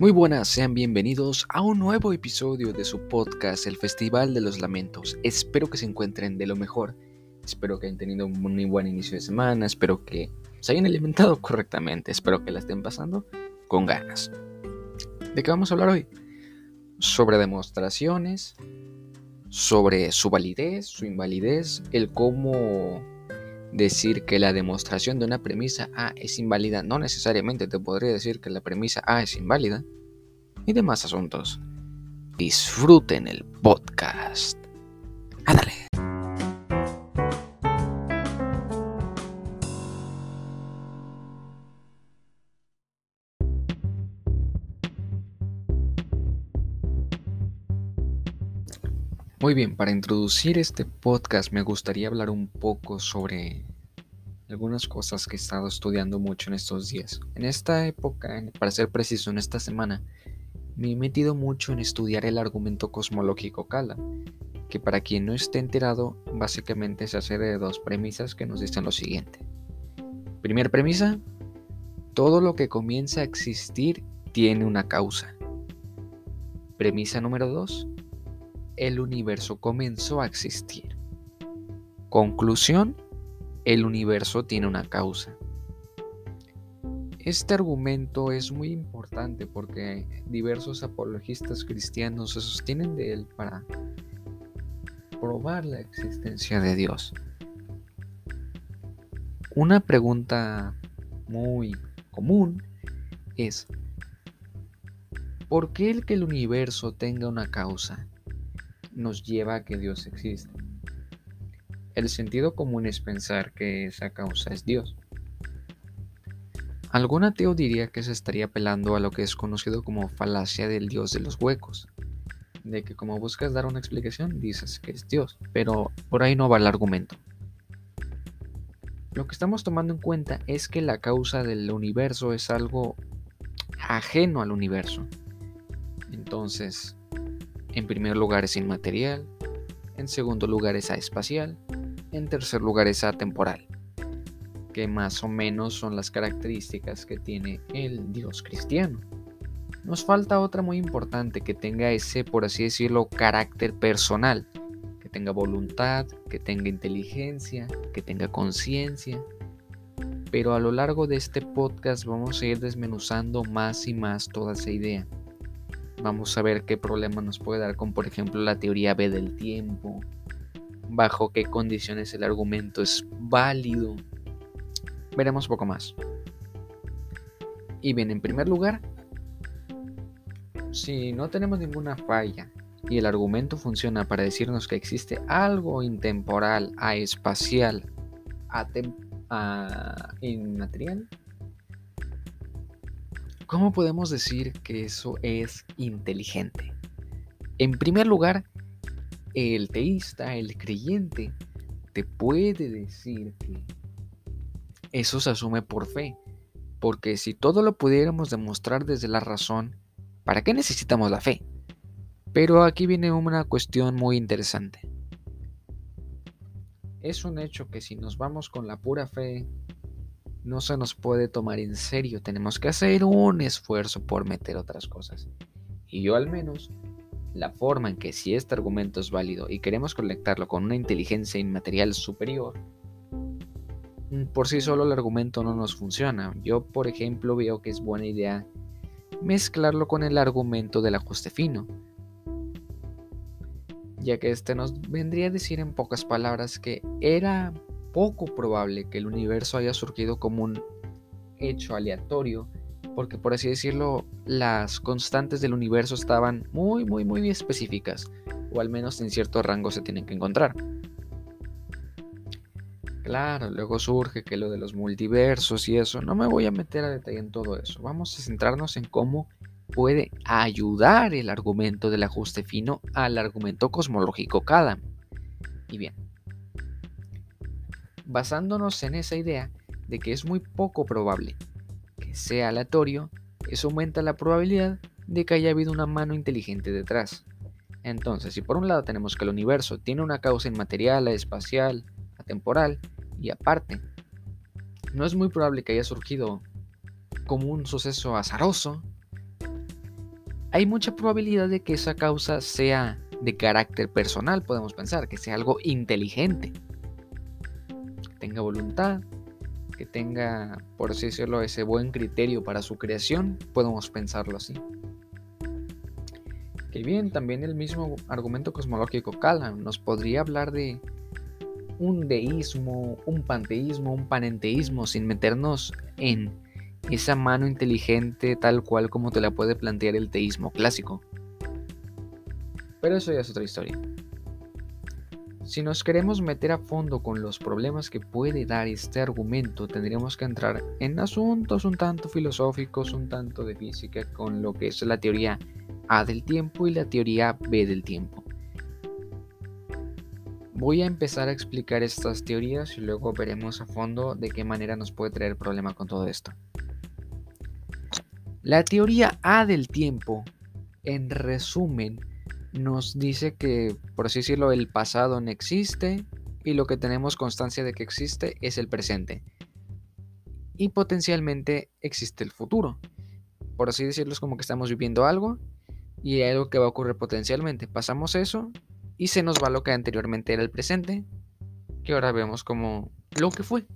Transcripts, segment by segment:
Muy buenas, sean bienvenidos a un nuevo episodio de su podcast El Festival de los Lamentos. Espero que se encuentren de lo mejor, espero que hayan tenido un muy buen inicio de semana, espero que se hayan alimentado correctamente, espero que la estén pasando con ganas. ¿De qué vamos a hablar hoy? Sobre demostraciones, sobre su validez, su invalidez, el cómo decir que la demostración de una premisa A es inválida, no necesariamente te podría decir que la premisa A es inválida, y demás asuntos. Disfruten el podcast. Ándale. Muy bien, para introducir este podcast me gustaría hablar un poco sobre algunas cosas que he estado estudiando mucho en estos días. En esta época, para ser preciso, en esta semana, me he metido mucho en estudiar el argumento cosmológico Kala, que para quien no esté enterado, básicamente se hace de dos premisas que nos dicen lo siguiente. Primera premisa, todo lo que comienza a existir tiene una causa. Premisa número dos, el universo comenzó a existir. Conclusión, el universo tiene una causa. Este argumento es muy importante porque diversos apologistas cristianos se sostienen de él para probar la existencia de Dios. Una pregunta muy común es, ¿por qué el que el universo tenga una causa nos lleva a que Dios existe. El sentido común es pensar que esa causa es Dios. Algún ateo diría que se estaría apelando a lo que es conocido como falacia del Dios de los huecos, de que como buscas dar una explicación dices que es Dios, pero por ahí no va el argumento. Lo que estamos tomando en cuenta es que la causa del universo es algo ajeno al universo. Entonces, en primer lugar es inmaterial, en segundo lugar es espacial, en tercer lugar es atemporal, que más o menos son las características que tiene el Dios cristiano. Nos falta otra muy importante que tenga ese, por así decirlo, carácter personal, que tenga voluntad, que tenga inteligencia, que tenga conciencia. Pero a lo largo de este podcast vamos a ir desmenuzando más y más toda esa idea. Vamos a ver qué problema nos puede dar con, por ejemplo, la teoría B del tiempo, bajo qué condiciones el argumento es válido. Veremos poco más. Y bien, en primer lugar, si no tenemos ninguna falla y el argumento funciona para decirnos que existe algo intemporal, aespacial, a inmaterial, ¿Cómo podemos decir que eso es inteligente? En primer lugar, el teísta, el creyente, te puede decir que eso se asume por fe. Porque si todo lo pudiéramos demostrar desde la razón, ¿para qué necesitamos la fe? Pero aquí viene una cuestión muy interesante. Es un hecho que si nos vamos con la pura fe, no se nos puede tomar en serio, tenemos que hacer un esfuerzo por meter otras cosas. Y yo al menos, la forma en que si este argumento es válido y queremos conectarlo con una inteligencia inmaterial superior, mm, por sí solo el argumento no nos funciona. Yo, por ejemplo, veo que es buena idea mezclarlo con el argumento del ajuste fino, ya que este nos vendría a decir en pocas palabras que era poco probable que el universo haya surgido como un hecho aleatorio, porque por así decirlo, las constantes del universo estaban muy, muy, muy específicas, o al menos en cierto rango se tienen que encontrar. Claro, luego surge que lo de los multiversos y eso, no me voy a meter a detalle en todo eso, vamos a centrarnos en cómo puede ayudar el argumento del ajuste fino al argumento cosmológico cada. Y bien, basándonos en esa idea de que es muy poco probable que sea aleatorio, eso aumenta la probabilidad de que haya habido una mano inteligente detrás. Entonces, si por un lado tenemos que el universo tiene una causa inmaterial, espacial, atemporal, y aparte, no es muy probable que haya surgido como un suceso azaroso, hay mucha probabilidad de que esa causa sea de carácter personal, podemos pensar, que sea algo inteligente, tenga voluntad, que tenga, por así decirlo, ese buen criterio para su creación, podemos pensarlo así. Que bien, también el mismo argumento cosmológico cala, nos podría hablar de un deísmo, un panteísmo, un panenteísmo, sin meternos en esa mano inteligente tal cual como te la puede plantear el teísmo clásico. Pero eso ya es otra historia. Si nos queremos meter a fondo con los problemas que puede dar este argumento, tendríamos que entrar en asuntos un tanto filosóficos, un tanto de física, con lo que es la teoría A del tiempo y la teoría B del tiempo. Voy a empezar a explicar estas teorías y luego veremos a fondo de qué manera nos puede traer problema con todo esto. La teoría A del tiempo, en resumen, nos dice que, por así decirlo, el pasado no existe y lo que tenemos constancia de que existe es el presente. Y potencialmente existe el futuro. Por así decirlo, es como que estamos viviendo algo y hay algo que va a ocurrir potencialmente. Pasamos eso y se nos va lo que anteriormente era el presente, que ahora vemos como lo que fue.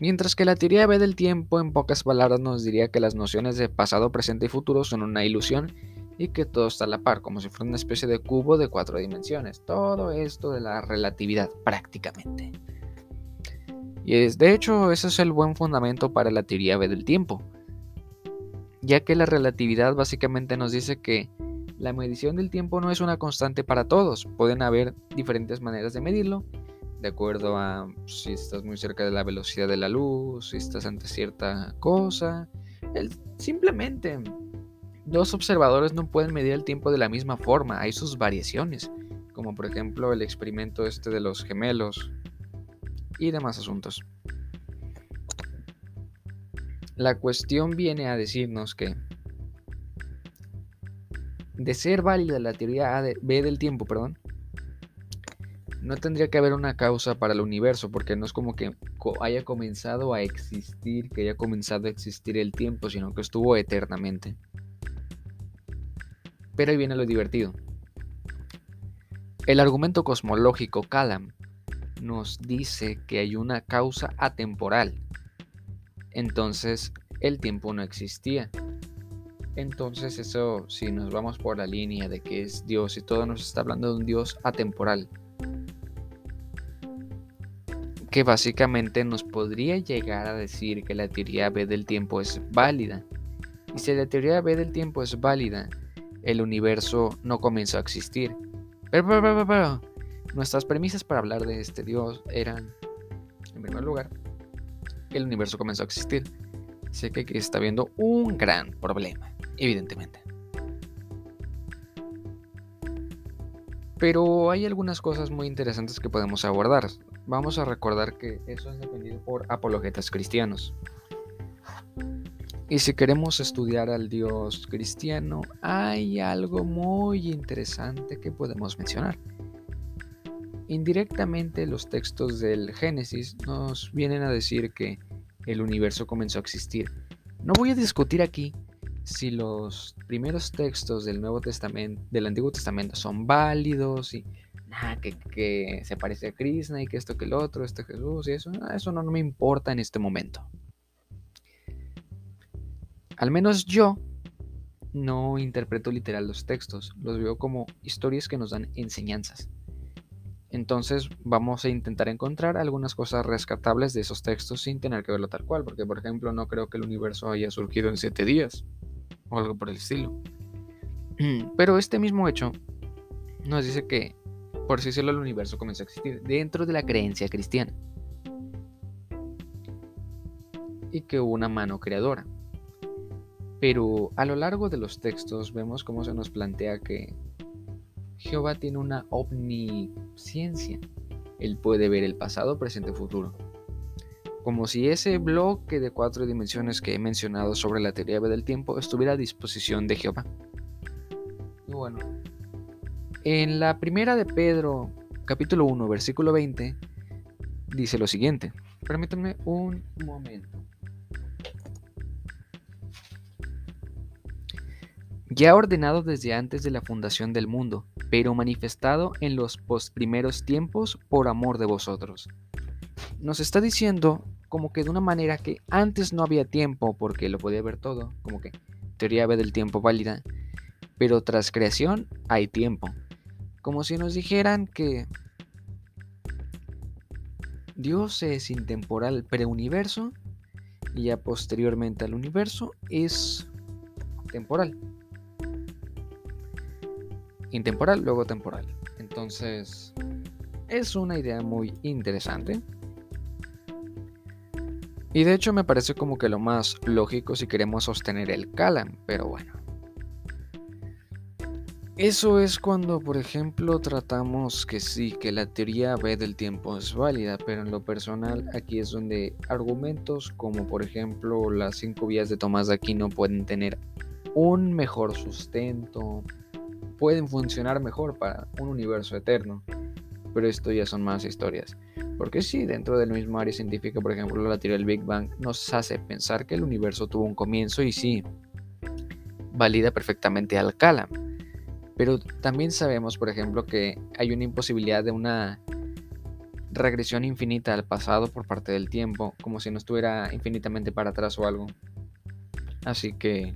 Mientras que la teoría B del tiempo en pocas palabras nos diría que las nociones de pasado, presente y futuro son una ilusión y que todo está a la par, como si fuera una especie de cubo de cuatro dimensiones. Todo esto de la relatividad, prácticamente. Y es, de hecho, ese es el buen fundamento para la teoría B del tiempo, ya que la relatividad básicamente nos dice que la medición del tiempo no es una constante para todos, pueden haber diferentes maneras de medirlo, de acuerdo a si estás muy cerca de la velocidad de la luz, si estás ante cierta cosa. simplemente Dos observadores no pueden medir el tiempo de la misma forma, hay sus variaciones, como por ejemplo el experimento este de los gemelos y demás asuntos. La cuestión viene a decirnos que de ser válida la teoría B del tiempo, perdón, no tendría que haber una causa para el universo, porque no es como que haya comenzado a existir, que haya comenzado a existir el tiempo, sino que estuvo eternamente. Pero ahí viene lo divertido. El argumento cosmológico Calam nos dice que hay una causa atemporal. Entonces el tiempo no existía. Entonces eso, si nos vamos por la línea de que es Dios y todo nos está hablando de un Dios atemporal, que básicamente nos podría llegar a decir que la teoría B del tiempo es válida. Y si la teoría B del tiempo es válida, el universo no comenzó a existir. Pero, pero, nuestras premisas para hablar de este Dios eran, en primer lugar, que el universo comenzó a existir. Sé que aquí está habiendo un gran problema, evidentemente. Pero hay algunas cosas muy interesantes que podemos abordar. Vamos a recordar que eso es defendido por apologetas cristianos. Y si queremos estudiar al Dios cristiano, hay algo muy interesante que podemos mencionar. Indirectamente los textos del Génesis nos vienen a decir que el universo comenzó a existir. No voy a discutir aquí si los primeros textos del Nuevo Testamento, del Antiguo Testamento son válidos y nada, que, se parece a Krishna y que esto que el otro, este Jesús y eso, eso no me importa en este momento. Al menos yo no interpreto literal los textos, los veo como historias que nos dan enseñanzas. Entonces vamos a intentar encontrar algunas cosas rescatables de esos textos sin tener que verlo tal cual, porque por ejemplo no creo que el universo haya surgido en siete días o algo por el estilo. Pero este mismo hecho nos dice que, por sí solo el universo comenzó a existir dentro de la creencia cristiana y que hubo una mano creadora. Pero a lo largo de los textos vemos cómo se nos plantea que Jehová tiene una omnisciencia. Él puede ver el pasado, presente y futuro. Como si ese bloque de cuatro dimensiones que he mencionado sobre la teoría del tiempo estuviera a disposición de Jehová. Y bueno, en la primera de Pedro, capítulo 1, versículo 20, dice lo siguiente. Permítanme un momento. Ya ordenado desde antes de la fundación del mundo, pero manifestado en los postprimeros tiempos por amor de vosotros. Nos está diciendo como que de una manera que antes no había tiempo porque lo podía ver todo, como que teoría B del tiempo válida, pero tras creación hay tiempo. Como si nos dijeran que Dios es intemporal preuniverso y ya posteriormente al universo es temporal. Intemporal, luego temporal. Entonces, es una idea muy interesante. Y de hecho me parece como que lo más lógico si queremos sostener el Kalam, pero bueno. Eso es cuando, por ejemplo, tratamos que sí, que la teoría B del tiempo es válida, pero en lo personal aquí es donde argumentos como por ejemplo las cinco vías de Tomás de Aquino pueden tener un mejor sustento, pueden funcionar mejor para un universo eterno, pero esto ya son más historias. Porque sí, dentro del mismo área científica, por ejemplo, la teoría del Big Bang nos hace pensar que el universo tuvo un comienzo y sí, valida perfectamente al Kalam pero también sabemos, por ejemplo, que hay una imposibilidad de una regresión infinita al pasado por parte del tiempo, como si no estuviera infinitamente para atrás o algo. Así que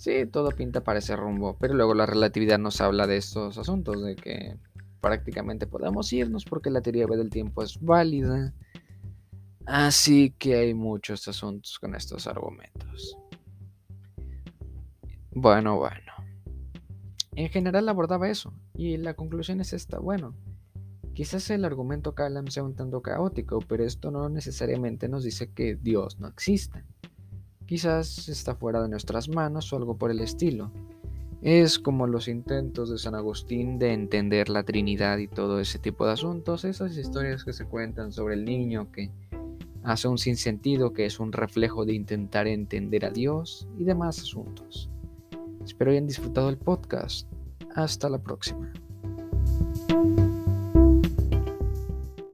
sí, todo pinta para ese rumbo, pero luego la relatividad nos habla de estos asuntos, de que prácticamente podemos irnos porque la teoría del tiempo es válida. Así que hay muchos asuntos con estos argumentos. Bueno, bueno. En general abordaba eso, y la conclusión es esta, bueno, quizás el argumento Kalam sea un tanto caótico, pero esto no necesariamente nos dice que Dios no exista. Quizás está fuera de nuestras manos o algo por el estilo. Es como los intentos de San Agustín de entender la Trinidad y todo ese tipo de asuntos, esas historias que se cuentan sobre el niño que hace un sinsentido que es un reflejo de intentar entender a Dios y demás asuntos. Espero hayan disfrutado el podcast. Hasta la próxima.